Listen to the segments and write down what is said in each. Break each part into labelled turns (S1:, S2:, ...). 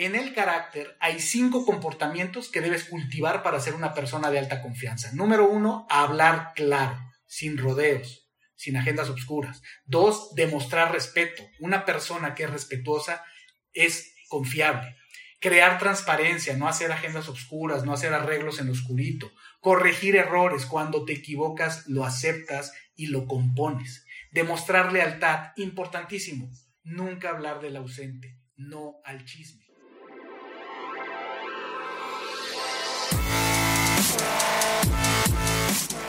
S1: En el carácter hay cinco comportamientos que debes cultivar para ser una persona de alta confianza. Número uno, hablar claro, sin rodeos, sin agendas obscuras. Dos, demostrar respeto. Una persona que es respetuosa es confiable. Crear transparencia, no hacer agendas obscuras, no hacer arreglos en lo oscurito. Corregir errores. Cuando te equivocas, lo aceptas y lo compones. Demostrar lealtad, importantísimo. Nunca hablar del ausente, no al chisme.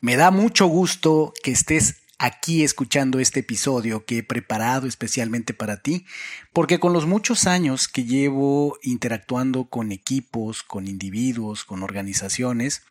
S2: Me da mucho gusto que estés aquí escuchando este episodio que he preparado especialmente para ti, porque con los muchos años que llevo interactuando con equipos, con individuos, con organizaciones,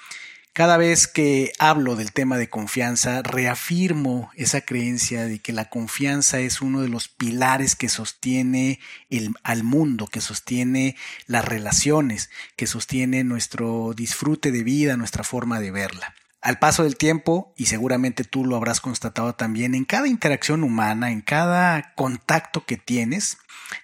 S2: cada vez que hablo del tema de confianza, reafirmo esa creencia de que la confianza es uno de los pilares que sostiene el, al mundo, que sostiene las relaciones, que sostiene nuestro disfrute de vida, nuestra forma de verla. Al paso del tiempo, y seguramente tú lo habrás constatado también, en cada interacción humana, en cada contacto que tienes,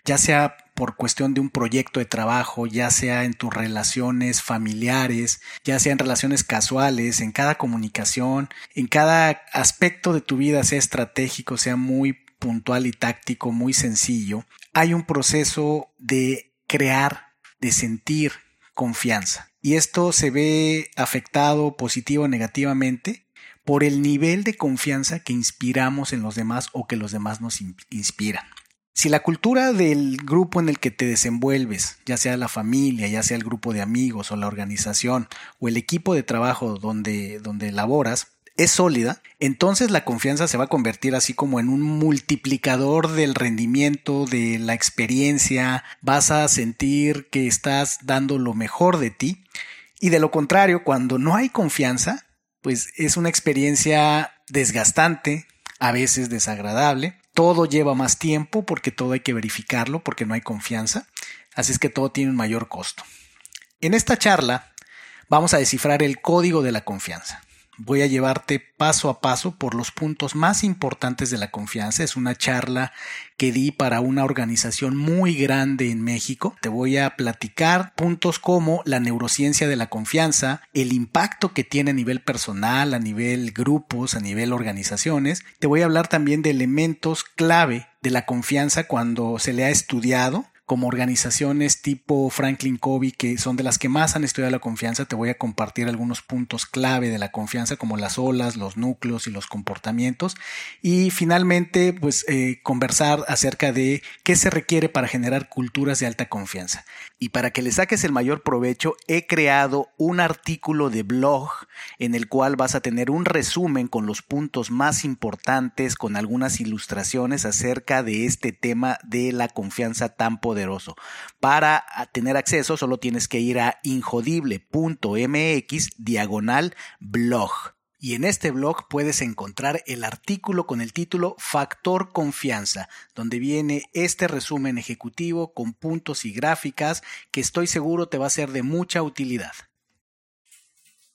S2: ya sea por cuestión de un proyecto de trabajo, ya sea en tus relaciones familiares, ya sea en relaciones casuales, en cada comunicación, en cada aspecto de tu vida, sea estratégico, sea muy puntual y táctico, muy sencillo, hay un proceso de crear, de sentir confianza. Y esto se ve afectado positivo o negativamente por el nivel de confianza que inspiramos en los demás o que los demás nos inspiran. Si la cultura del grupo en el que te desenvuelves, ya sea la familia, ya sea el grupo de amigos o la organización o el equipo de trabajo donde, donde laboras, es sólida, entonces la confianza se va a convertir así como en un multiplicador del rendimiento, de la experiencia, vas a sentir que estás dando lo mejor de ti. Y de lo contrario, cuando no hay confianza, pues es una experiencia desgastante, a veces desagradable. Todo lleva más tiempo porque todo hay que verificarlo, porque no hay confianza. Así es que todo tiene un mayor costo. En esta charla vamos a descifrar el código de la confianza voy a llevarte paso a paso por los puntos más importantes de la confianza. Es una charla que di para una organización muy grande en México. Te voy a platicar puntos como la neurociencia de la confianza, el impacto que tiene a nivel personal, a nivel grupos, a nivel organizaciones. Te voy a hablar también de elementos clave de la confianza cuando se le ha estudiado como organizaciones tipo Franklin Covey, que son de las que más han estudiado la confianza, te voy a compartir algunos puntos clave de la confianza, como las olas, los núcleos y los comportamientos. Y finalmente, pues eh, conversar acerca de qué se requiere para generar culturas de alta confianza. Y para que le saques el mayor provecho, he creado un artículo de blog en el cual vas a tener un resumen con los puntos más importantes, con algunas ilustraciones acerca de este tema de la confianza tan poderosa para tener acceso solo tienes que ir a injodible.mx diagonal blog. Y en este blog puedes encontrar el artículo con el título Factor Confianza, donde viene este resumen ejecutivo con puntos y gráficas que estoy seguro te va a ser de mucha utilidad.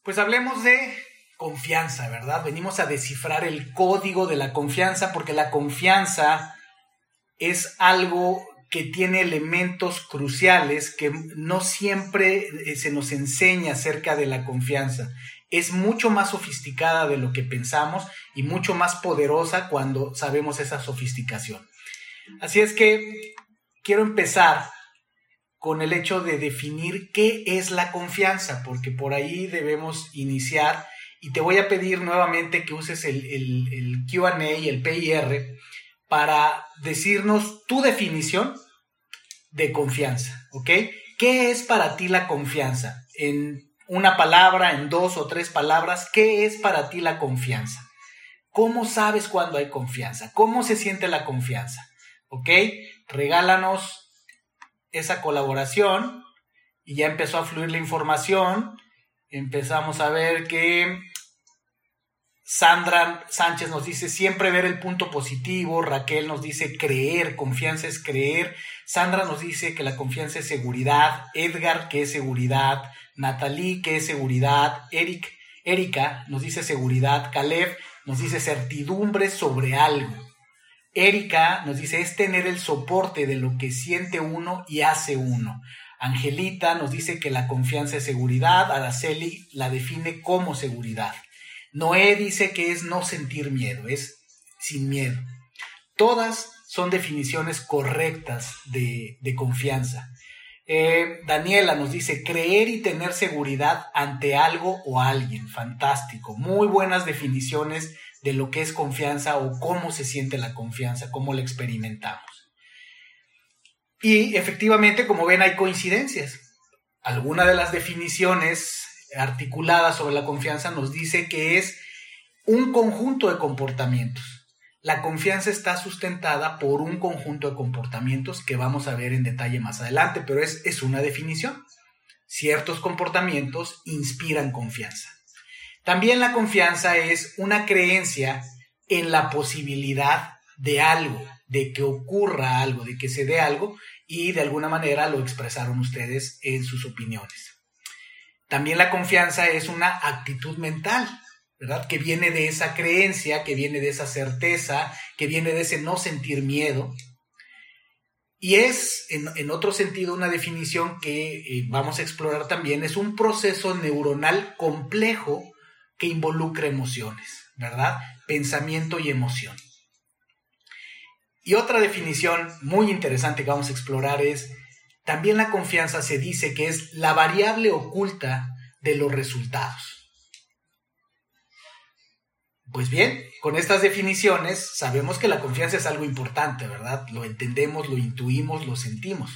S1: Pues hablemos de confianza, ¿verdad? Venimos a descifrar el código de la confianza porque la confianza es algo que tiene elementos cruciales que no siempre eh, se nos enseña acerca de la confianza. Es mucho más sofisticada de lo que pensamos y mucho más poderosa cuando sabemos esa sofisticación. Así es que quiero empezar con el hecho de definir qué es la confianza, porque por ahí debemos iniciar y te voy a pedir nuevamente que uses el, el, el QA y el PIR para decirnos tu definición de confianza, ¿ok? ¿Qué es para ti la confianza? En una palabra, en dos o tres palabras, ¿qué es para ti la confianza? ¿Cómo sabes cuando hay confianza? ¿Cómo se siente la confianza? ¿Ok? Regálanos esa colaboración y ya empezó a fluir la información. Empezamos a ver que Sandra Sánchez nos dice siempre ver el punto positivo, Raquel nos dice creer, confianza es creer, Sandra nos dice que la confianza es seguridad, Edgar que es seguridad, Natalie que es seguridad, Eric, Erika nos dice seguridad, Caleb nos dice certidumbre sobre algo. Erika nos dice es tener el soporte de lo que siente uno y hace uno. Angelita nos dice que la confianza es seguridad, Araceli la define como seguridad. Noé dice que es no sentir miedo, es sin miedo. Todas son definiciones correctas de, confianza. Eh, Daniela nos dice creer y tener seguridad ante algo o alguien. Fantástico. Muy buenas definiciones de lo que es confianza o cómo se siente la confianza, cómo la experimentamos. Y efectivamente, como ven, hay coincidencias. Alguna de las definiciones articuladas sobre la confianza nos dice que es un conjunto de comportamientos. La confianza está sustentada por un conjunto de comportamientos que vamos a ver en detalle más adelante, pero es, es una definición. Ciertos comportamientos inspiran confianza. También la confianza es una creencia en la posibilidad de algo, de que ocurra algo, de que se dé algo, y de alguna manera lo expresaron ustedes en sus opiniones. También la confianza es una actitud mental, ¿verdad? Que viene de esa creencia, que viene de esa certeza, que viene de ese no sentir miedo. Y es, en, otro sentido, una definición que eh, vamos a explorar también, es un proceso neuronal complejo que involucra emociones, ¿verdad? Pensamiento y emoción. Y otra definición muy interesante que vamos a explorar es, también la confianza se dice que es la variable oculta de los resultados. Pues bien, con estas definiciones sabemos que la confianza es algo importante, ¿verdad? Lo entendemos, lo intuimos, lo sentimos.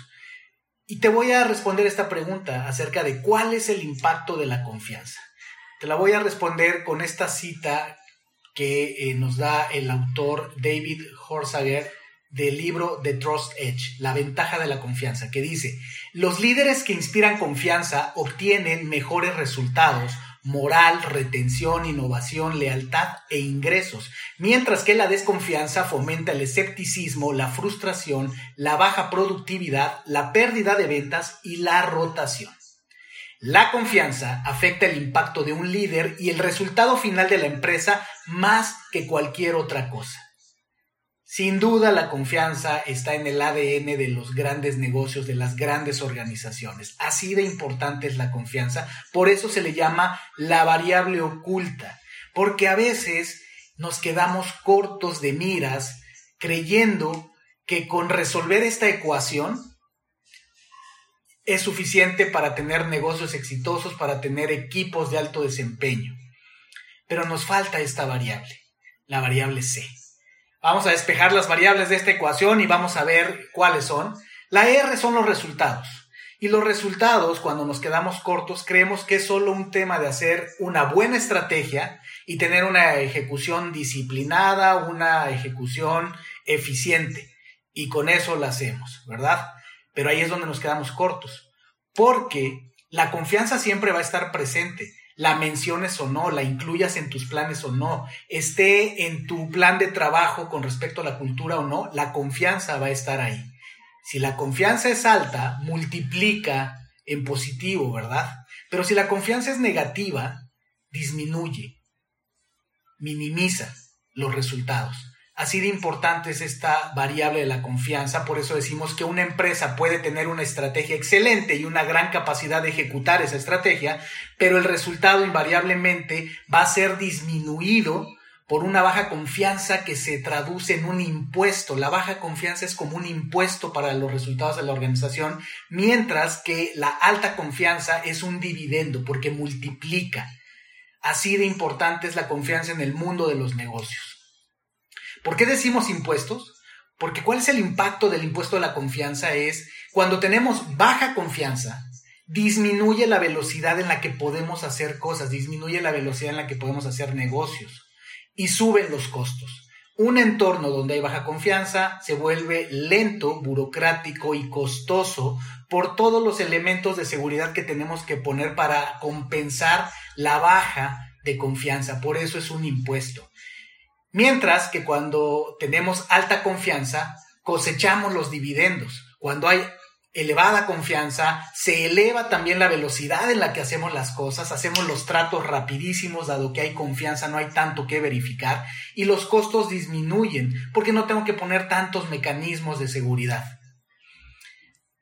S1: Y te voy a responder esta pregunta acerca de cuál es el impacto de la confianza. Te la voy a responder con esta cita que eh, nos da el autor David Horsager del libro The Trust Edge, La ventaja de la confianza, que dice, los líderes que inspiran confianza obtienen mejores resultados, moral, retención, innovación, lealtad e ingresos, mientras que la desconfianza fomenta el escepticismo, la frustración, la baja productividad, la pérdida de ventas y la rotación. La confianza afecta el impacto de un líder y el resultado final de la empresa más que cualquier otra cosa. Sin duda la confianza está en el ADN de los grandes negocios, de las grandes organizaciones. Así de importante es la confianza. Por eso se le llama la variable oculta. Porque a veces nos quedamos cortos de miras creyendo que con resolver esta ecuación es suficiente para tener negocios exitosos, para tener equipos de alto desempeño. Pero nos falta esta variable, la variable C. Vamos a despejar las variables de esta ecuación y vamos a ver cuáles son. La R son los resultados. Y los resultados, cuando nos quedamos cortos, creemos que es solo un tema de hacer una buena estrategia y tener una ejecución disciplinada, una ejecución eficiente. Y con eso la hacemos, ¿verdad? Pero ahí es donde nos quedamos cortos. Porque la confianza siempre va a estar presente la menciones o no, la incluyas en tus planes o no, esté en tu plan de trabajo con respecto a la cultura o no, la confianza va a estar ahí. Si la confianza es alta, multiplica en positivo, ¿verdad? Pero si la confianza es negativa, disminuye, minimiza los resultados. Así de importante es esta variable de la confianza, por eso decimos que una empresa puede tener una estrategia excelente y una gran capacidad de ejecutar esa estrategia, pero el resultado invariablemente va a ser disminuido por una baja confianza que se traduce en un impuesto. La baja confianza es como un impuesto para los resultados de la organización, mientras que la alta confianza es un dividendo porque multiplica. Así de importante es la confianza en el mundo de los negocios. ¿Por qué decimos impuestos? Porque ¿cuál es el impacto del impuesto de la confianza? Es cuando tenemos baja confianza, disminuye la velocidad en la que podemos hacer cosas, disminuye la velocidad en la que podemos hacer negocios y suben los costos. Un entorno donde hay baja confianza se vuelve lento, burocrático y costoso por todos los elementos de seguridad que tenemos que poner para compensar la baja de confianza. Por eso es un impuesto. Mientras que cuando tenemos alta confianza, cosechamos los dividendos. Cuando hay elevada confianza, se eleva también la velocidad en la que hacemos las cosas, hacemos los tratos rapidísimos, dado que hay confianza, no hay tanto que verificar, y los costos disminuyen, porque no tengo que poner tantos mecanismos de seguridad.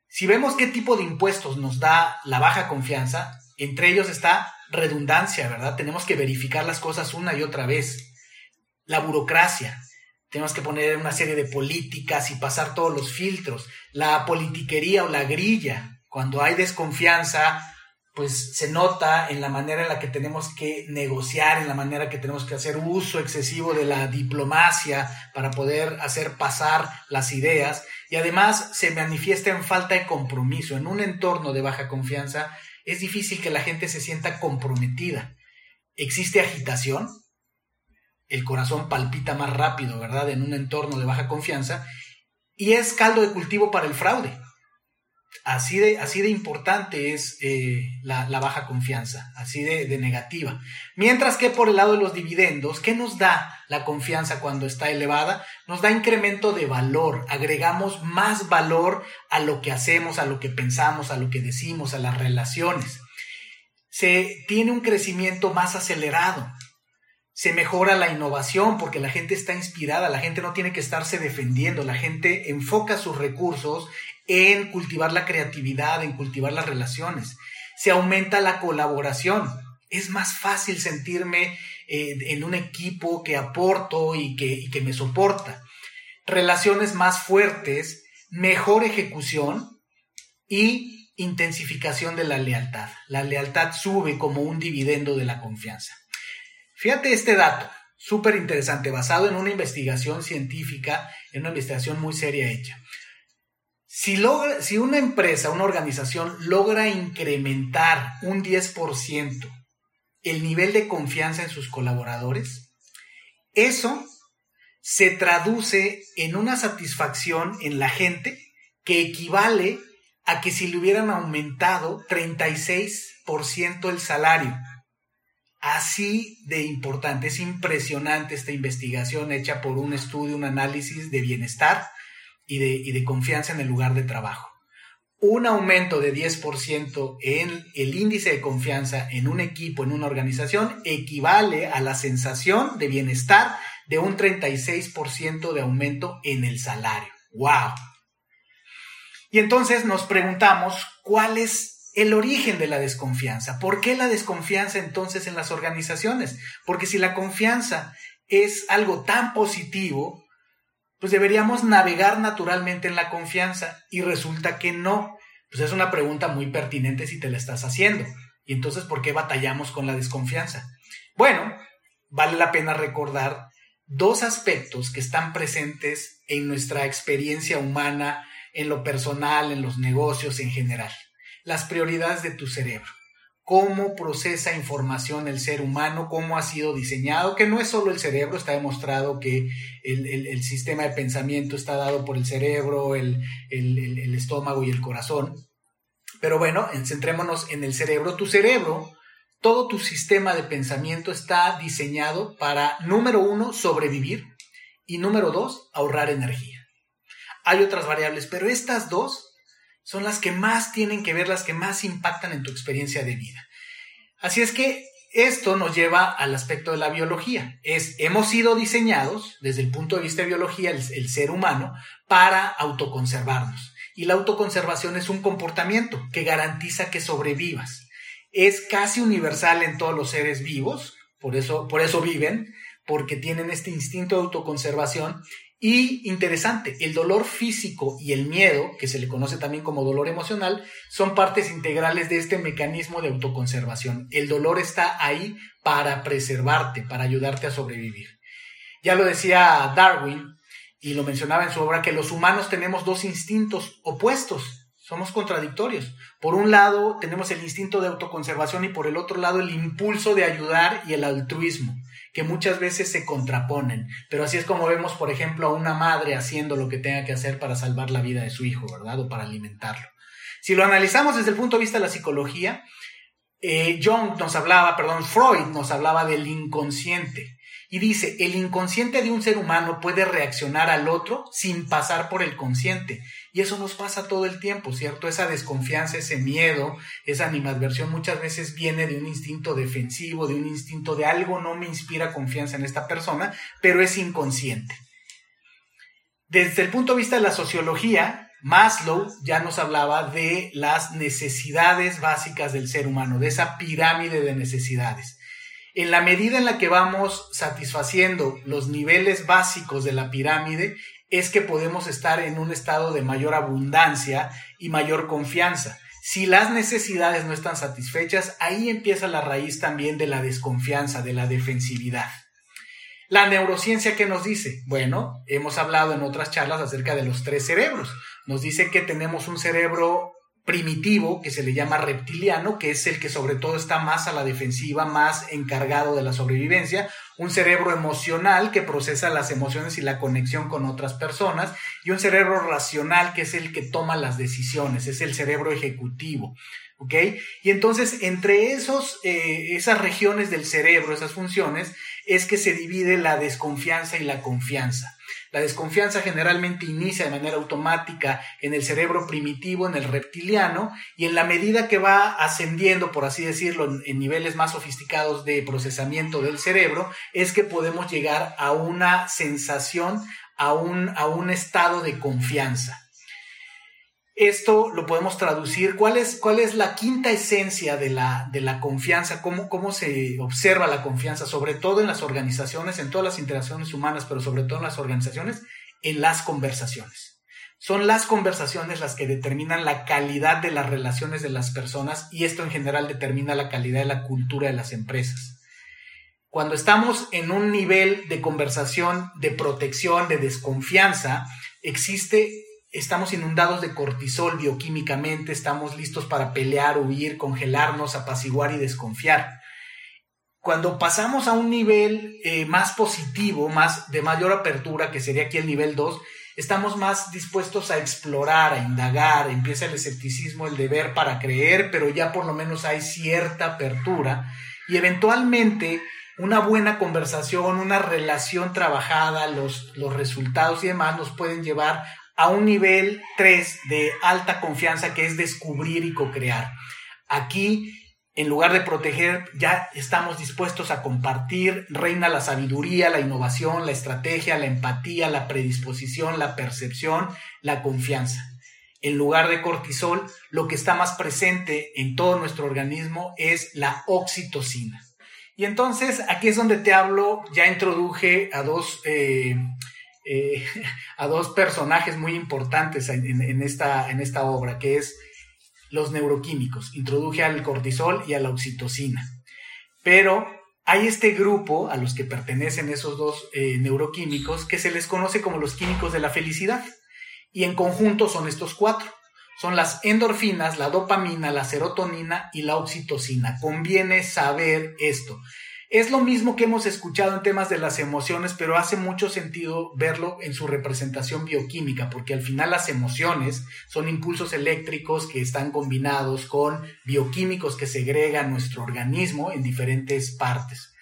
S1: Si vemos qué tipo de impuestos nos da la baja confianza, entre ellos está redundancia, ¿verdad? Tenemos que verificar las cosas una y otra vez la burocracia. Tenemos que poner una serie de políticas y pasar todos los filtros. La politiquería o la grilla. Cuando hay desconfianza, pues se nota en la manera en la que tenemos que negociar, en la manera que tenemos que hacer uso excesivo de la diplomacia para poder hacer pasar las ideas. Y además se manifiesta en falta de compromiso. En un entorno de baja confianza es difícil que la gente se sienta comprometida. Existe agitación, el corazón palpita más rápido, ¿verdad? En un entorno de baja confianza. Y es caldo de cultivo para el fraude. Así de, así de importante es eh, la, baja confianza, así de, de, negativa. Mientras que por el lado de los dividendos, ¿qué nos da la confianza cuando está elevada? Nos da incremento de valor, agregamos más valor a lo que hacemos, a lo que pensamos, a lo que decimos, a las relaciones. Se tiene un crecimiento más acelerado se mejora la innovación porque la gente está inspirada, la gente no tiene que estarse defendiendo, la gente enfoca sus recursos en cultivar la creatividad, en cultivar las relaciones. Se aumenta la colaboración. Es más fácil sentirme eh, en un equipo que aporto y que, y que me soporta. Relaciones más fuertes, mejor ejecución y intensificación de la lealtad. La lealtad sube como un dividendo de la confianza. Fíjate este dato, súper interesante, basado en una investigación científica, en una investigación muy seria hecha. Si, logra, si una empresa, una organización logra incrementar un 10% el nivel de confianza en sus colaboradores, eso se traduce en una satisfacción en la gente que equivale a que si le hubieran aumentado 36% el salario. Así de importante, es impresionante esta investigación hecha por un estudio, un análisis de bienestar y de, de confianza en el lugar de trabajo. Un aumento de 10% en el índice de confianza en un equipo, en una organización, equivale a la sensación de bienestar de un 36% de aumento en el salario. ¡Wow! Y entonces nos preguntamos cuál es el origen de la desconfianza. ¿Por qué la desconfianza entonces en las organizaciones? Porque si la confianza es algo tan positivo, pues deberíamos navegar naturalmente en la confianza y resulta que no. Pues es una pregunta muy pertinente si te la estás haciendo. Y entonces, ¿por qué batallamos con la desconfianza? Bueno, vale la pena recordar dos aspectos que están presentes en nuestra experiencia humana, en lo personal, en los negocios en general las prioridades de tu cerebro, cómo procesa información el ser humano, cómo ha sido diseñado, que no es solo el cerebro, está demostrado que el, sistema de pensamiento está dado por el cerebro, el, el estómago y el corazón. Pero bueno, centrémonos en el cerebro. Tu cerebro, todo tu sistema de pensamiento está diseñado para, número uno, sobrevivir y número dos, ahorrar energía. Hay otras variables, pero estas dos son las que más tienen que ver, las que más impactan en tu experiencia de vida. Así es que esto nos lleva al aspecto de la biología. Es, hemos sido diseñados, desde el punto de vista de biología, el, ser humano, para autoconservarnos. Y la autoconservación es un comportamiento que garantiza que sobrevivas. Es casi universal en todos los seres vivos, por eso, por eso viven, porque tienen este instinto de autoconservación y interesante, el dolor físico y el miedo, que se le conoce también como dolor emocional, son partes integrales de este mecanismo de autoconservación. El dolor está ahí para preservarte, para ayudarte a sobrevivir. Ya lo decía Darwin y lo mencionaba en su obra que los humanos tenemos dos instintos opuestos, somos contradictorios. Por un lado tenemos el instinto de autoconservación y por el otro lado el impulso de ayudar y el altruismo que muchas veces se contraponen, pero así es como vemos, por ejemplo, a una madre haciendo lo que tenga que hacer para salvar la vida de su hijo, ¿verdad? O para alimentarlo. Si lo analizamos desde el punto de vista de la psicología, eh, nos hablaba, perdón, Freud nos hablaba del inconsciente. Y dice, el inconsciente de un ser humano puede reaccionar al otro sin pasar por el consciente. Y eso nos pasa todo el tiempo, ¿cierto? Esa desconfianza, ese miedo, esa animadversión muchas veces viene de un instinto defensivo, de un instinto de algo no me inspira confianza en esta persona, pero es inconsciente. Desde el punto de vista de la sociología, Maslow ya nos hablaba de las necesidades básicas del ser humano, de esa pirámide de necesidades en la medida en la que vamos satisfaciendo los niveles básicos de la pirámide, es que podemos estar en un estado de mayor abundancia y mayor confianza. Si las necesidades no están satisfechas, ahí empieza la raíz también de la desconfianza, de la defensividad. La neurociencia, ¿qué nos dice? Bueno, hemos hablado en otras charlas acerca de los tres cerebros. Nos dice que tenemos un cerebro primitivo que se le llama reptiliano, que es el que sobre todo está más a la defensiva, más encargado de la sobrevivencia, un cerebro emocional que procesa las emociones y la conexión con otras personas, y un cerebro racional que es el que toma las decisiones, es el cerebro ejecutivo. Y entonces, entre esos, eh, esas regiones del cerebro, esas funciones, es que se divide la desconfianza y la confianza. La desconfianza generalmente inicia de manera automática en el cerebro primitivo, en el reptiliano, y en la medida que va ascendiendo, por así decirlo, en, niveles más sofisticados de procesamiento del cerebro, es que podemos llegar a una sensación, a un, a un estado de confianza. Esto lo podemos traducir. ¿Cuál es, cuál es la quinta esencia de la, de la confianza? ¿Cómo, ¿Cómo se observa la confianza? Sobre todo en las organizaciones, en todas las interacciones humanas, pero sobre todo en las organizaciones, en las conversaciones. Son las conversaciones las que determinan la calidad de las relaciones de las personas y esto en general determina la calidad de la cultura de las empresas. Cuando estamos en un nivel de conversación, de protección, de desconfianza, existe estamos inundados de cortisol bioquímicamente, estamos listos para pelear, huir, congelarnos, apaciguar y desconfiar. Cuando pasamos a un nivel eh, más positivo, más de mayor apertura, que sería aquí el nivel 2, estamos más dispuestos a explorar, a indagar, empieza el escepticismo, el deber para creer, pero ya por lo menos hay cierta apertura y eventualmente una buena conversación, una relación trabajada, los, los resultados y demás nos pueden llevar a un nivel 3 de alta confianza que es descubrir y co-crear. Aquí, en lugar de proteger, ya estamos dispuestos a compartir, reina la sabiduría, la innovación, la estrategia, la empatía, la predisposición, la percepción, la confianza. En lugar de cortisol, lo que está más presente en todo nuestro organismo es la oxitocina. Y entonces aquí es donde te hablo, ya introduje a dos eh, eh, a dos personajes muy importantes en, esta, en esta obra, que es los neuroquímicos. Introduje al cortisol y a la oxitocina. Pero hay este grupo a los que pertenecen esos dos eh, neuroquímicos que se les conoce como los químicos de la felicidad. Y en conjunto son estos cuatro. Son las endorfinas, la dopamina, la serotonina y la oxitocina. Conviene saber esto. Es lo mismo que hemos escuchado en temas de las emociones, pero hace mucho sentido verlo en su representación bioquímica, porque al final las emociones son impulsos eléctricos que están combinados con bioquímicos que segregan nuestro organismo en diferentes partes.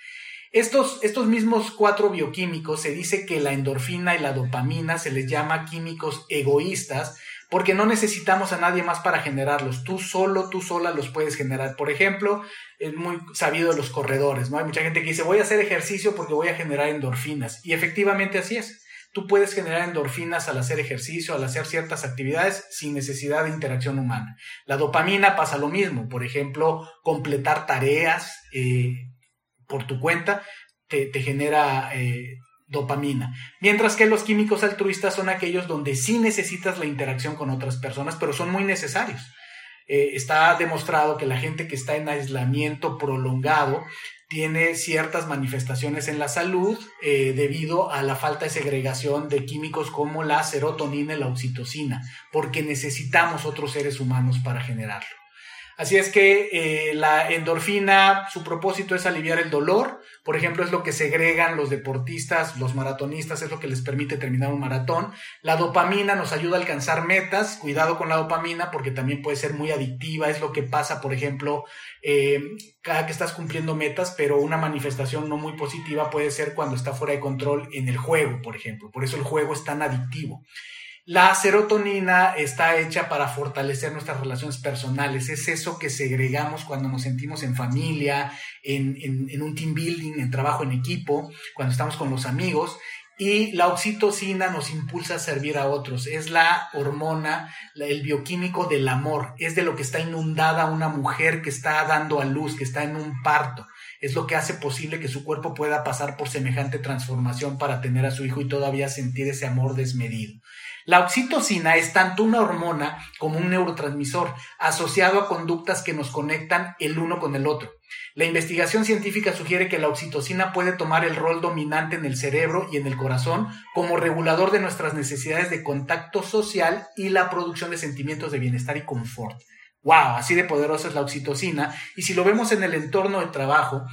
S1: Estos, estos mismos cuatro bioquímicos se dice que la endorfina y la dopamina se les llama químicos egoístas porque no necesitamos a nadie más para generarlos. Tú solo, tú sola los puedes generar. Por ejemplo, es muy sabido de los corredores, ¿no? Hay mucha gente que dice, voy a hacer ejercicio porque voy a generar endorfinas. Y efectivamente así es. Tú puedes generar endorfinas al hacer ejercicio, al hacer ciertas actividades sin necesidad de interacción humana. La dopamina pasa lo mismo. Por ejemplo, completar tareas eh, por tu cuenta te, genera eh, dopamina. Mientras que los químicos altruistas son aquellos donde sí necesitas la interacción con otras personas, pero son muy necesarios. Eh, está demostrado que la gente que está en aislamiento prolongado tiene ciertas manifestaciones en la salud eh, debido a la falta de segregación de químicos como la serotonina y la oxitocina, porque necesitamos otros seres humanos para generarlo. Así es que eh, la endorfina, su propósito es aliviar el dolor. Por ejemplo, es lo que segregan los deportistas, los maratonistas, es lo que les permite terminar un maratón. La dopamina nos ayuda a alcanzar metas. Cuidado con la dopamina porque también puede ser muy adictiva. Es lo que pasa, por ejemplo, eh, cada que estás cumpliendo metas, pero una manifestación no muy positiva puede ser cuando está fuera de control en el juego, por ejemplo. Por eso el juego es tan adictivo. La serotonina está hecha para fortalecer nuestras relaciones personales. Es eso que segregamos cuando nos sentimos en familia, en, un team building, en trabajo en equipo, cuando estamos con los amigos. Y la oxitocina nos impulsa a servir a otros. Es la hormona, el bioquímico del amor. Es de lo que está inundada una mujer que está dando a luz, que está en un parto. Es lo que hace posible que su cuerpo pueda pasar por semejante transformación para tener a su hijo y todavía sentir ese amor desmedido. La oxitocina es tanto una hormona como un neurotransmisor asociado a conductas que nos conectan el uno con el otro. La investigación científica sugiere que la oxitocina puede tomar el rol dominante en el cerebro y en el corazón como regulador de nuestras necesidades de contacto social y la producción de sentimientos de bienestar y confort. ¡Wow! Así de poderosa es la oxitocina. Y si lo vemos en el entorno de trabajo,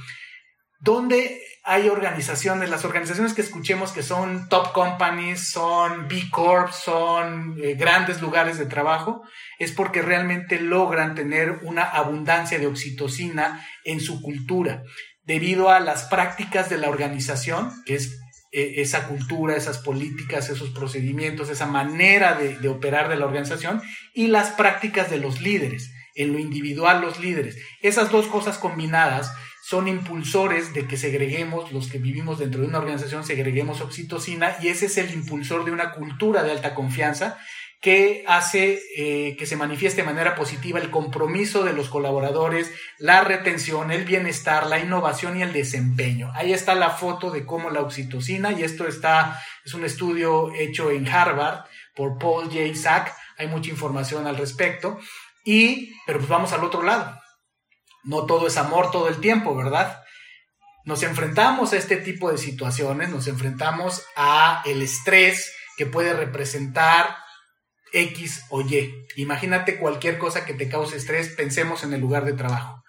S1: ¿dónde hay organizaciones, las organizaciones que escuchemos que son top companies, son B Corp, son eh, grandes lugares de trabajo, es porque realmente logran tener una abundancia de oxitocina en su cultura, debido a las prácticas de la organización, que es esa cultura, esas políticas, esos procedimientos, esa manera de, de operar de la organización, y las prácticas de los líderes, en lo individual los líderes. Esas dos cosas combinadas son impulsores de que segreguemos, los que vivimos dentro de una organización, segreguemos oxitocina y ese es el impulsor de una cultura de alta confianza que hace eh, que se manifieste de manera positiva el compromiso de los colaboradores, la retención, el bienestar, la innovación y el desempeño. Ahí está la foto de cómo la oxitocina, y esto está, es un estudio hecho en Harvard por Paul J. Sack, hay mucha información al respecto, y, pero pues vamos al otro lado no todo es amor todo el tiempo, ¿verdad? Nos enfrentamos a este tipo de situaciones, nos enfrentamos a el estrés que puede representar X o Y. Imagínate cualquier cosa que te cause estrés, pensemos en el lugar de trabajo.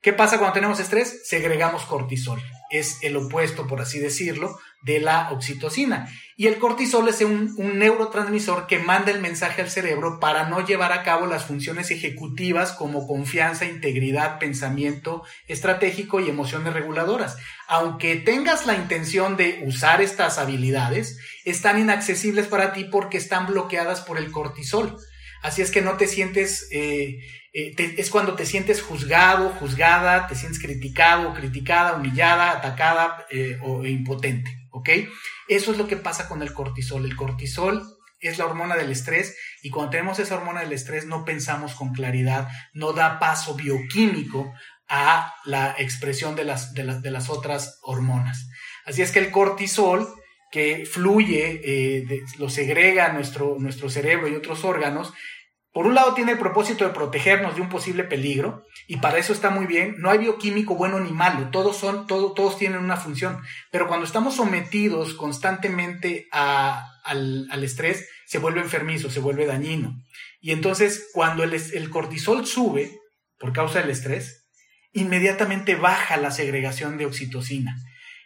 S1: ¿Qué pasa cuando tenemos estrés? Segregamos cortisol. Es el opuesto, por así decirlo, de la oxitocina. Y el cortisol es un, neurotransmisor que manda el mensaje al cerebro para no llevar a cabo las funciones ejecutivas como confianza, integridad, pensamiento estratégico y emociones reguladoras. Aunque tengas la intención de usar estas habilidades, están inaccesibles para ti porque están bloqueadas por el cortisol. Así es que no te sientes... Eh, eh, es cuando te sientes juzgado, juzgada, te sientes criticado, criticada, humillada, atacada eh, o impotente, ¿ok? Eso es lo que pasa con el cortisol. El cortisol es la hormona del estrés y cuando tenemos esa hormona del estrés no pensamos con claridad, no da paso bioquímico a la expresión de las, de las, otras hormonas. Así es que el cortisol que fluye, eh, lo segrega nuestro, nuestro cerebro y otros órganos, por un lado tiene el propósito de protegernos de un posible peligro y para eso está muy bien. No hay bioquímico bueno ni malo, todos son, todos tienen una función. Pero cuando estamos sometidos constantemente al, estrés, se vuelve enfermizo, se vuelve dañino. Y entonces cuando el, cortisol sube por causa del estrés, inmediatamente baja la segregación de oxitocina.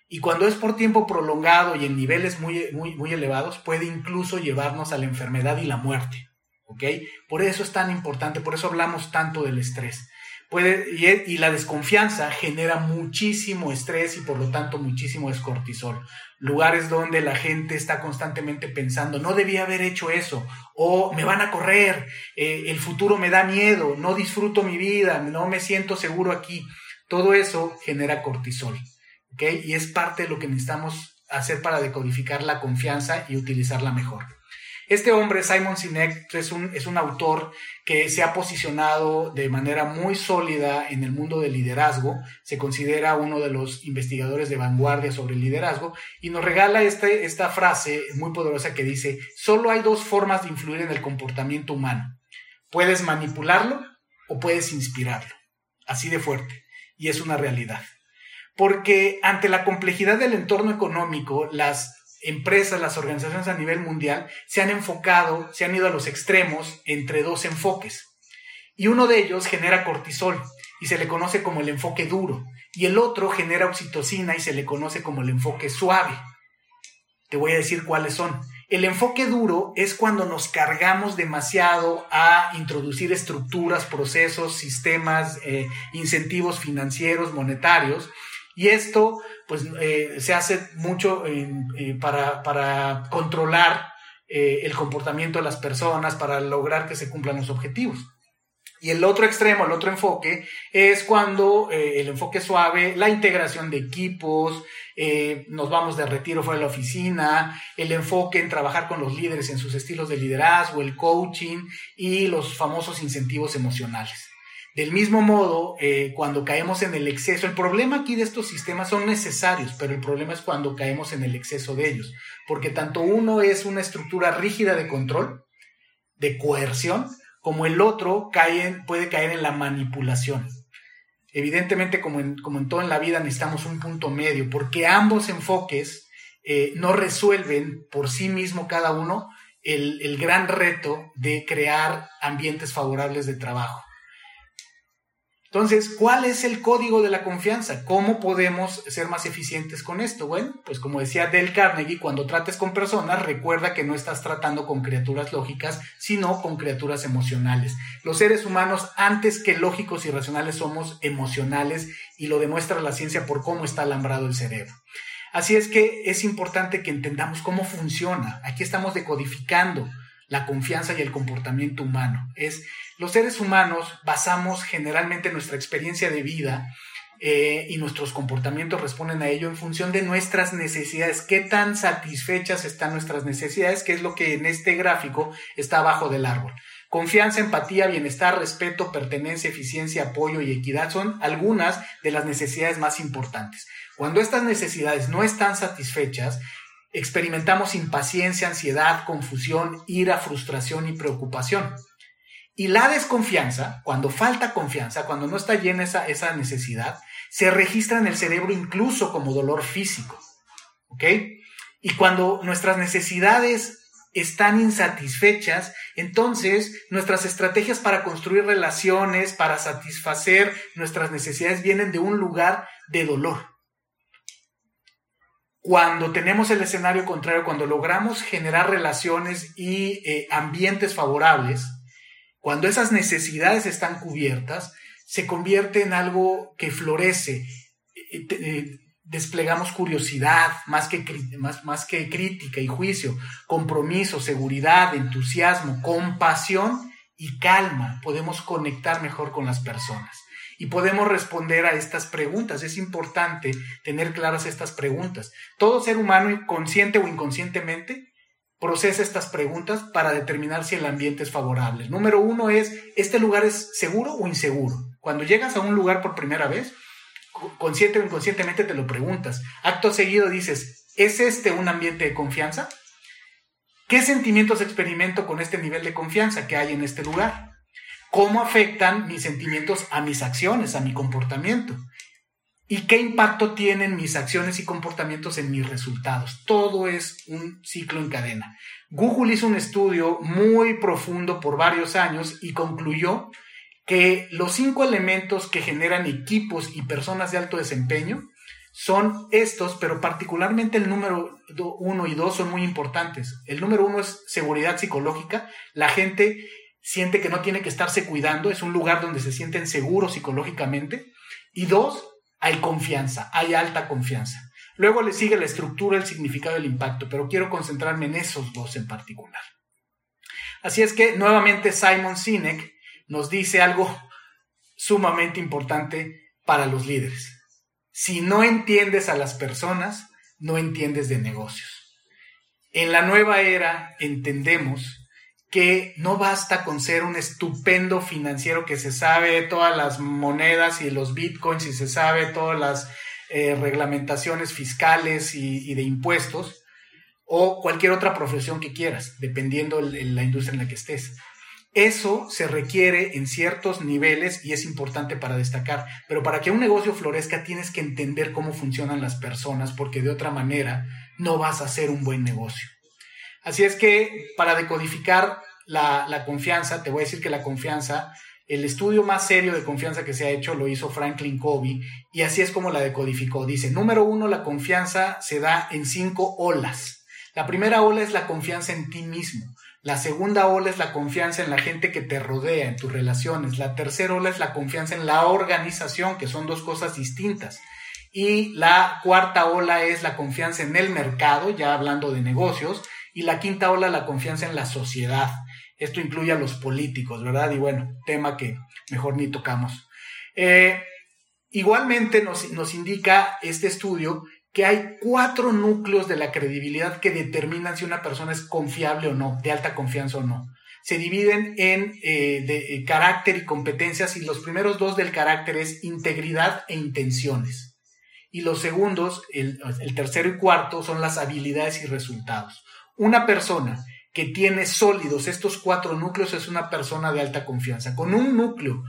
S1: Y cuando es por tiempo prolongado y en niveles muy, muy elevados, puede incluso llevarnos a la enfermedad y la muerte. ¿Ok? Por eso es tan importante, por eso hablamos tanto del estrés. Puede, y, la desconfianza genera muchísimo estrés y por lo tanto muchísimo descortisol. Lugares donde la gente está constantemente pensando, no debía haber hecho eso, o me van a correr, eh, el futuro me da miedo, no disfruto mi vida, no me siento seguro aquí. Todo eso genera cortisol. ¿ok? Y es parte de lo que necesitamos hacer para decodificar la confianza y utilizarla mejor. Este hombre, Simon Sinek, es un, es un autor que se ha posicionado de manera muy sólida en el mundo del liderazgo, se considera uno de los investigadores de vanguardia sobre el liderazgo y nos regala este, esta frase muy poderosa que dice, solo hay dos formas de influir en el comportamiento humano. Puedes manipularlo o puedes inspirarlo. Así de fuerte. Y es una realidad. Porque ante la complejidad del entorno económico, las empresas, las organizaciones a nivel mundial se han enfocado, se han ido a los extremos entre dos enfoques. Y uno de ellos genera cortisol y se le conoce como el enfoque duro. Y el otro genera oxitocina y se le conoce como el enfoque suave. Te voy a decir cuáles son. El enfoque duro es cuando nos cargamos demasiado a introducir estructuras, procesos, sistemas, eh, incentivos financieros, monetarios. Y esto pues eh, se hace mucho eh, para, para, controlar el comportamiento de las personas, para lograr que se cumplan los objetivos. Y el otro extremo, el otro enfoque, es cuando eh, el enfoque suave, la integración de equipos, eh, nos vamos de retiro fuera de la oficina, el enfoque en trabajar con los líderes en sus estilos de liderazgo, el coaching y los famosos incentivos emocionales. Del mismo modo, eh, cuando caemos en el exceso, el problema aquí de estos sistemas son necesarios, pero el problema es cuando caemos en el exceso de ellos, porque tanto uno es una estructura rígida de control, de coerción, como el otro cae puede caer en la manipulación. Evidentemente, como en, como en todo en la vida, necesitamos un punto medio, porque ambos enfoques eh, no resuelven por sí mismo cada uno el, el gran reto de crear ambientes favorables de trabajo. Entonces, ¿cuál es el código de la confianza? ¿Cómo podemos ser más eficientes con esto? Bueno, pues como decía Del Carnegie, cuando trates con personas, recuerda que no estás tratando con criaturas lógicas, sino con criaturas emocionales. Los seres humanos, antes que lógicos y racionales, somos emocionales y lo demuestra la ciencia por cómo está alambrado el cerebro. Así es que es importante que entendamos cómo funciona. Aquí estamos decodificando la confianza y el comportamiento humano. Es los seres humanos basamos generalmente nuestra experiencia de vida eh, y nuestros comportamientos responden a ello en función de nuestras necesidades. ¿Qué tan satisfechas están nuestras necesidades? Que es lo que en este gráfico está abajo del árbol. Confianza, empatía, bienestar, respeto, pertenencia, eficiencia, apoyo y equidad son algunas de las necesidades más importantes. Cuando estas necesidades no están satisfechas, experimentamos impaciencia, ansiedad, confusión, ira, frustración y preocupación. Y la desconfianza, cuando falta confianza, cuando no está llena esa, necesidad, se registra en el cerebro incluso como dolor físico. ¿Ok? Y cuando nuestras necesidades están insatisfechas, entonces nuestras estrategias para construir relaciones, para satisfacer nuestras necesidades vienen de un lugar de dolor. Cuando tenemos el escenario contrario, cuando logramos generar relaciones y eh, ambientes favorables, cuando esas necesidades están cubiertas, se convierte en algo que florece. Eh, eh, desplegamos curiosidad más que, más, más que crítica y juicio, compromiso, seguridad, entusiasmo, compasión y calma. Podemos conectar mejor con las personas y podemos responder a estas preguntas. Es importante tener claras estas preguntas. Todo ser humano, consciente o inconscientemente, procesa estas preguntas para determinar si el ambiente es favorable. Número uno es, ¿este lugar es seguro o inseguro? Cuando llegas a un lugar por primera vez, consciente o inconscientemente te lo preguntas. Acto seguido dices, ¿es este un ambiente de confianza? ¿Qué sentimientos experimento con este nivel de confianza que hay en este lugar? ¿Cómo afectan mis sentimientos a mis acciones, a mi comportamiento? ¿Y qué impacto tienen mis acciones y comportamientos en mis resultados? Todo es un ciclo en cadena. Google hizo un estudio muy profundo por varios años y concluyó que los cinco elementos que generan equipos y personas de alto desempeño son estos, pero particularmente el número uno y dos son muy importantes. El número uno es seguridad psicológica. La gente siente que no tiene que estarse cuidando, es un lugar donde se sienten seguros psicológicamente. Y dos, hay confianza, hay alta confianza. Luego le sigue la estructura, el significado, el impacto, pero quiero concentrarme en esos dos en particular. Así es que nuevamente Simon Sinek nos dice algo sumamente importante para los líderes. Si no entiendes a las personas, no entiendes de negocios. En la nueva era entendemos que no basta con ser un estupendo financiero que se sabe todas las monedas y los bitcoins y se sabe todas las eh, reglamentaciones fiscales y, de impuestos o cualquier otra profesión que quieras, dependiendo de la industria en la que estés. Eso se requiere en ciertos niveles y es importante para destacar, pero para que un negocio florezca tienes que entender cómo funcionan las personas porque de otra manera no vas a hacer un buen negocio. Así es que para decodificar la, confianza, te voy a decir que la confianza El estudio más serio de confianza que se ha hecho lo hizo Franklin Covey y así es como la decodificó. Dice, número uno, la confianza se da en cinco olas. La primera ola es la confianza en ti mismo. La segunda ola es la confianza en la gente que te rodea, en tus relaciones. La tercera ola es la confianza en la organización, que son dos cosas distintas. Y la cuarta ola es la confianza en el mercado, ya hablando de negocios. Y la quinta ola, la confianza en la sociedad. Esto incluye a los políticos, ¿verdad? Y bueno, tema que mejor ni tocamos. Eh, igualmente nos, nos indica este estudio que hay cuatro núcleos de la credibilidad que determinan si una persona es confiable o no, de alta confianza o no. Se dividen en eh, de, eh, carácter y competencias y los primeros dos del carácter es integridad e intenciones. Y los segundos, el, el tercero y cuarto, son las habilidades y resultados. Una persona que tiene sólidos estos cuatro núcleos es una persona de alta confianza. Con un núcleo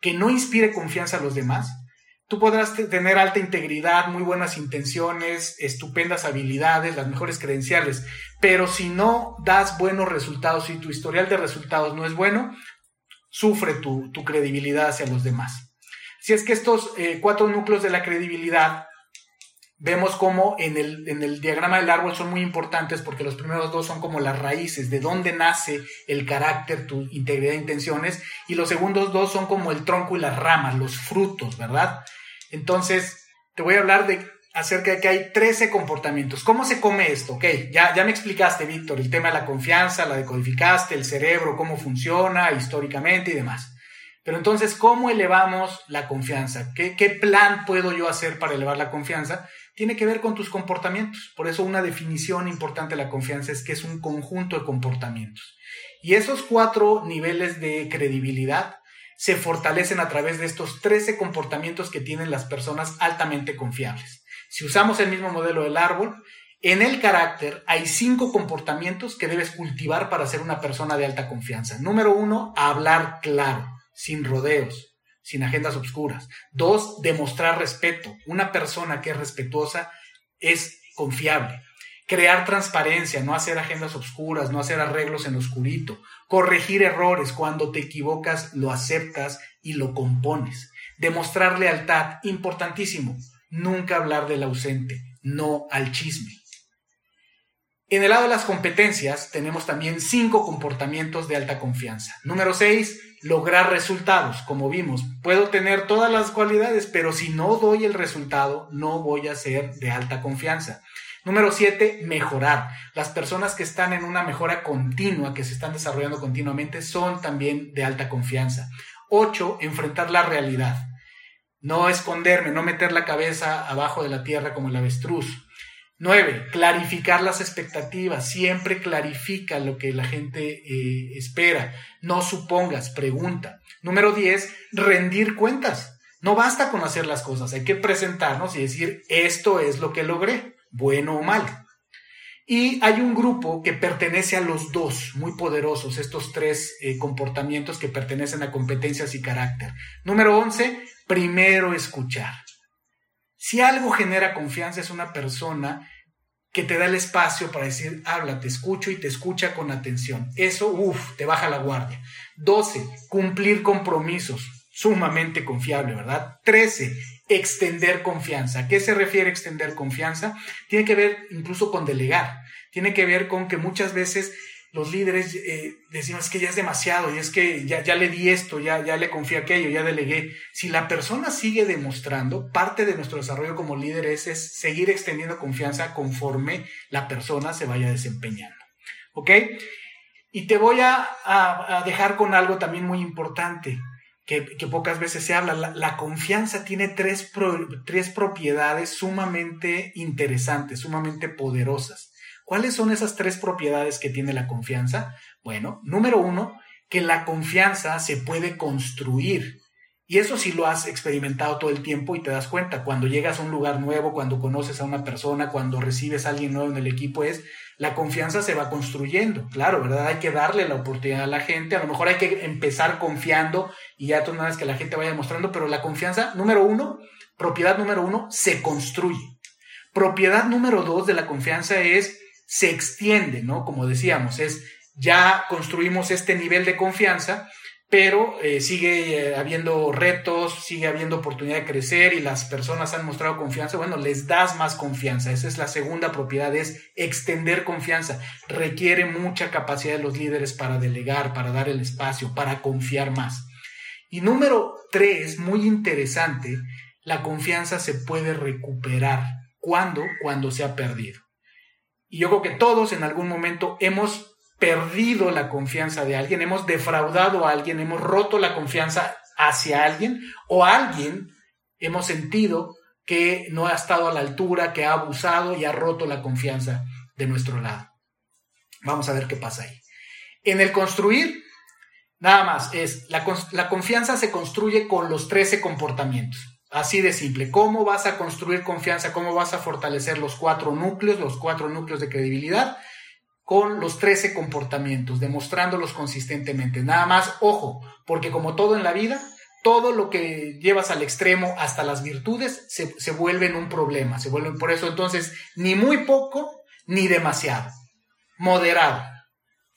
S1: que no inspire confianza a los demás, tú podrás tener alta integridad, muy buenas intenciones, estupendas habilidades, las mejores credenciales, pero si no das buenos resultados, si tu historial de resultados no es bueno, sufre tu, credibilidad hacia los demás. Si es que estos eh, cuatro núcleos de la credibilidad vemos como en el, en el diagrama del árbol son muy importantes porque los primeros dos son como las raíces, de dónde nace el carácter, tu integridad e intenciones, y los segundos dos son como el tronco y las ramas, los frutos, ¿verdad? Entonces, te voy a hablar de acerca de que hay 13 comportamientos. ¿Cómo se come esto? Ok, ya, ya me explicaste, Víctor, el tema de la confianza, la decodificaste, el cerebro, cómo funciona históricamente y demás. Pero entonces, ¿cómo elevamos la confianza? ¿Qué, ¿Qué plan puedo yo hacer para elevar la confianza? Tiene que ver con tus comportamientos. Por eso una definición importante de la confianza es que es un conjunto de comportamientos. Y esos cuatro niveles de credibilidad se fortalecen a través de estos 13 comportamientos que tienen las personas altamente confiables. Si usamos el mismo modelo del árbol, en el carácter hay cinco comportamientos que debes cultivar para ser una persona de alta confianza. Número uno, hablar claro, sin rodeos sin agendas obscuras. Dos, demostrar respeto. Una persona que es respetuosa es confiable. Crear transparencia, no hacer agendas obscuras, no hacer arreglos en oscurito. Corregir errores. Cuando te equivocas, lo aceptas y lo compones. Demostrar lealtad, importantísimo. Nunca hablar del ausente, no al chisme. En el lado de las competencias tenemos también cinco comportamientos de alta confianza. Número seis, lograr resultados. Como vimos, puedo tener todas las cualidades, pero si no doy el resultado, no voy a ser de alta confianza. Número siete, mejorar. Las personas que están en una mejora continua, que se están desarrollando continuamente, son también de alta confianza. Ocho, enfrentar la realidad. No esconderme, no meter la cabeza abajo de la tierra como el avestruz. 9. Clarificar las expectativas. Siempre clarifica lo que la gente eh, espera. No supongas, pregunta. Número 10. Rendir cuentas. No basta con hacer las cosas, hay que presentarnos y decir, esto es lo que logré, bueno o mal. Y hay un grupo que pertenece a los dos, muy poderosos, estos tres eh, comportamientos que pertenecen a competencias y carácter. Número 11, primero escuchar. Si algo genera confianza es una persona que te da el espacio para decir, habla, te escucho y te escucha con atención. Eso, uff, te baja la guardia. 12. Cumplir compromisos. Sumamente confiable, ¿verdad? 13. Extender confianza. ¿A qué se refiere extender confianza? Tiene que ver incluso con delegar. Tiene que ver con que muchas veces los líderes eh, decimos que ya es demasiado, y es que ya, ya le di esto, ya, ya le confié aquello, ya delegué. Si la persona sigue demostrando, parte de nuestro desarrollo como líderes es, seguir extendiendo confianza conforme la persona se vaya desempeñando. ¿Ok? Y te voy a, dejar con algo también muy importante, que, pocas veces se habla. La, confianza tiene tres, tres propiedades sumamente interesantes, sumamente poderosas. ¿Cuáles son esas tres propiedades que tiene la confianza? Bueno, número uno, que la confianza se puede construir. Y eso sí lo has experimentado todo el tiempo y te das cuenta. Cuando llegas a un lugar nuevo, cuando conoces a una persona, cuando recibes a alguien nuevo en el equipo, es la confianza se va construyendo. Claro, ¿verdad? Hay que darle la oportunidad a la gente. A lo mejor hay que empezar confiando y ya tú una vez que la gente vaya demostrando, pero la confianza, número uno, propiedad número uno, se construye. Propiedad número dos de la confianza es se extiende, ¿no? Como decíamos, es ya construimos este nivel de confianza, pero eh, sigue eh, habiendo retos, sigue habiendo oportunidad de crecer y las personas han mostrado confianza, bueno, les das más confianza. Esa es la segunda propiedad, es extender confianza. Requiere mucha capacidad de los líderes para delegar, para dar el espacio, para confiar más. Y número tres, muy interesante, la confianza se puede recuperar. ¿Cuándo? Cuando se ha perdido. Y yo creo que todos en algún momento hemos perdido la confianza de alguien, hemos defraudado a alguien, hemos roto la confianza hacia alguien o alguien hemos sentido que no ha estado a la altura, que ha abusado y ha roto la confianza de nuestro lado. Vamos a ver qué pasa ahí. En el construir, nada más, es la, la confianza se construye con los 13 comportamientos. Así de simple. ¿Cómo vas a construir confianza? ¿Cómo vas a fortalecer los cuatro núcleos, los cuatro núcleos de credibilidad? con los 13 comportamientos, demostrándolos consistentemente. Nada más, ojo, porque como todo en la vida, todo lo que llevas al extremo hasta las virtudes se, se vuelven un problema, se vuelven por eso entonces ni muy poco ni demasiado, moderado.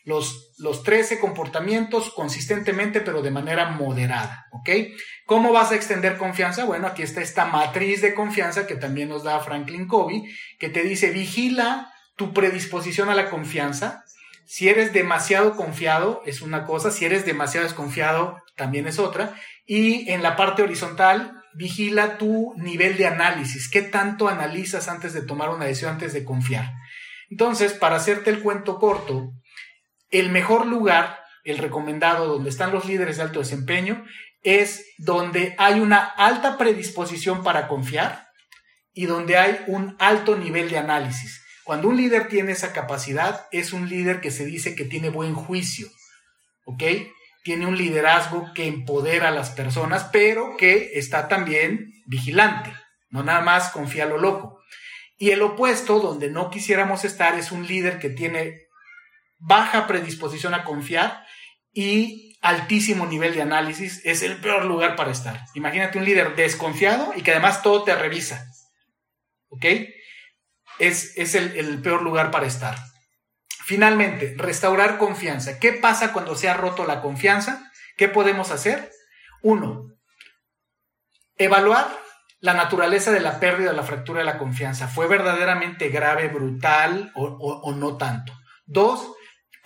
S1: Los, los 13 comportamientos consistentemente, pero de manera moderada, ¿ok? ¿Cómo vas a extender confianza? Bueno, aquí está esta matriz de confianza que también nos da Franklin Covey, que te dice, vigila tu predisposición a la confianza. Si eres demasiado confiado es una cosa, si eres demasiado desconfiado también es otra. Y en la parte horizontal, vigila tu nivel de análisis. ¿Qué tanto analizas antes de tomar una decisión, antes de confiar? Entonces, para hacerte el cuento corto, el mejor lugar, el recomendado donde están los líderes de alto desempeño, es donde hay una alta predisposición para confiar y donde hay un alto nivel de análisis. Cuando un líder tiene esa capacidad, es un líder que se dice que tiene buen juicio, ¿ok? Tiene un liderazgo que empodera a las personas, pero que está también vigilante, no nada más confía a lo loco. Y el opuesto, donde no quisiéramos estar, es un líder que tiene baja predisposición a confiar y altísimo nivel de análisis, es el peor lugar para estar. Imagínate un líder desconfiado y que además todo te revisa. ¿Ok? es, el, peor lugar para estar. Finalmente, restaurar confianza. ¿Qué pasa cuando se ha roto la confianza? ¿Qué podemos hacer? Uno, evaluar la naturaleza de la pérdida o la fractura de la confianza. ¿Fue verdaderamente grave, brutal o, o, no tanto? Dos,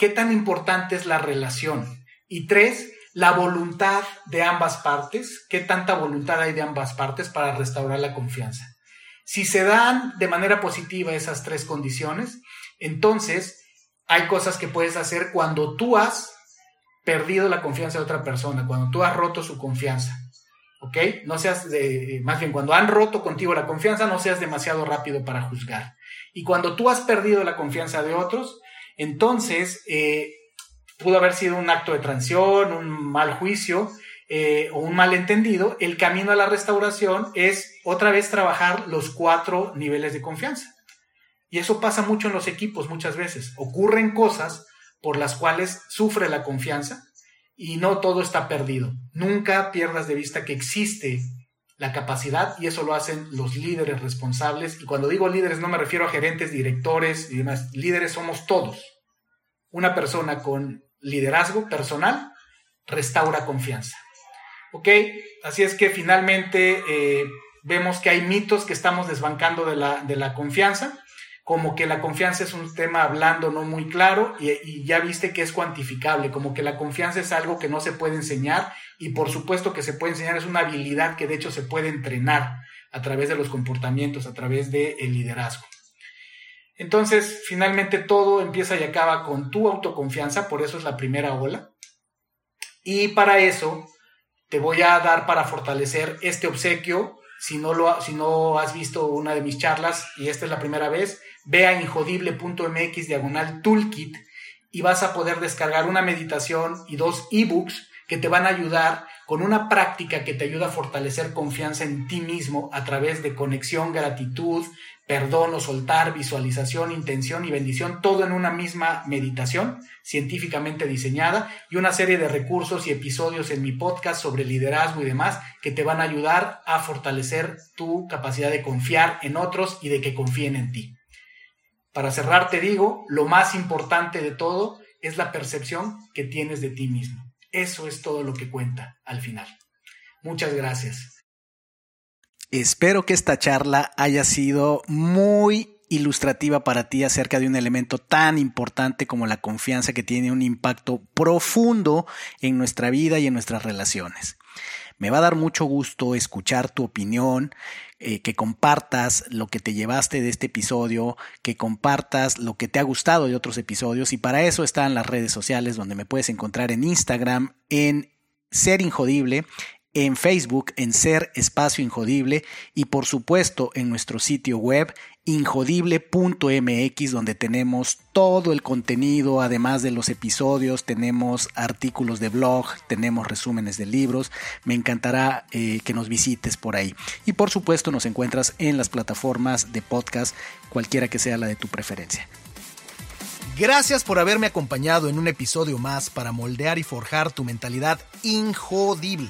S1: ¿qué tan importante es la relación? Y tres, la voluntad de ambas partes. ¿Qué tanta voluntad hay de ambas partes para restaurar la confianza? Si se dan de manera positiva esas tres condiciones, entonces hay cosas que puedes hacer cuando tú has perdido la confianza de otra persona, cuando tú has roto su confianza. ¿Ok? No seas, de, más bien, cuando han roto contigo la confianza, no seas demasiado rápido para juzgar. Y cuando tú has perdido la confianza de otros, entonces eh, pudo haber sido un acto de transición, un mal juicio, eh, o un malentendido, el camino a la restauración es otra vez trabajar los cuatro niveles de confianza. Y eso pasa mucho en los equipos muchas veces. Ocurren cosas por las cuales sufre la confianza y no todo está perdido. Nunca pierdas de vista que existe la capacidad y eso lo hacen los líderes responsables. Y cuando digo líderes no me refiero a gerentes, directores y demás. Líderes somos todos. Una persona con liderazgo personal restaura confianza. ¿Ok? Así es que finalmente eh, vemos que hay mitos que estamos desbancando de la, de la, confianza, como que la confianza es un tema hablando no muy claro y, y, ya viste que es cuantificable, como que la confianza es algo que no se puede enseñar y por supuesto que se puede enseñar, es una habilidad que de hecho se puede entrenar a través de los comportamientos, a través del liderazgo. Entonces, finalmente todo empieza y acaba con tu autoconfianza, por eso es la primera ola. Y para eso te voy a dar para fortalecer este obsequio. Si no, lo, si no has visto una de mis charlas y esta es la primera vez, ve injodible.mx diagonal toolkit y vas a poder descargar una meditación y dos ebooks que te van a ayudar con una práctica que te ayuda a fortalecer confianza en ti mismo a través de conexión, gratitud, perdón o soltar, visualización, intención y bendición, todo en una misma meditación científicamente diseñada y una serie de recursos y episodios en mi podcast sobre liderazgo y demás que te van a ayudar a fortalecer tu capacidad de confiar en otros y de que confíen en ti. Para cerrar te digo, lo más importante de todo es la percepción que tienes de ti mismo. Eso es todo lo que cuenta al final. Muchas gracias.
S2: Espero que esta charla haya sido muy ilustrativa para ti acerca de un elemento tan importante como la confianza que tiene un impacto profundo en nuestra vida y en nuestras relaciones. Me va a dar mucho gusto escuchar tu opinión, eh, que compartas lo que te llevaste de este episodio, que compartas lo que te ha gustado de otros episodios y para eso están las redes sociales donde me puedes encontrar en Instagram, en Ser Injodible, en Facebook en Ser Espacio Injodible y por supuesto en nuestro sitio web injodible.mx donde tenemos todo el contenido, además de los episodios, tenemos artículos de blog, tenemos resúmenes de libros, me encantará eh, que nos visites por ahí. Y por supuesto nos encuentras en las plataformas de podcast, cualquiera que sea la de tu preferencia. Gracias por haberme acompañado en un episodio más para moldear y forjar tu mentalidad injodible.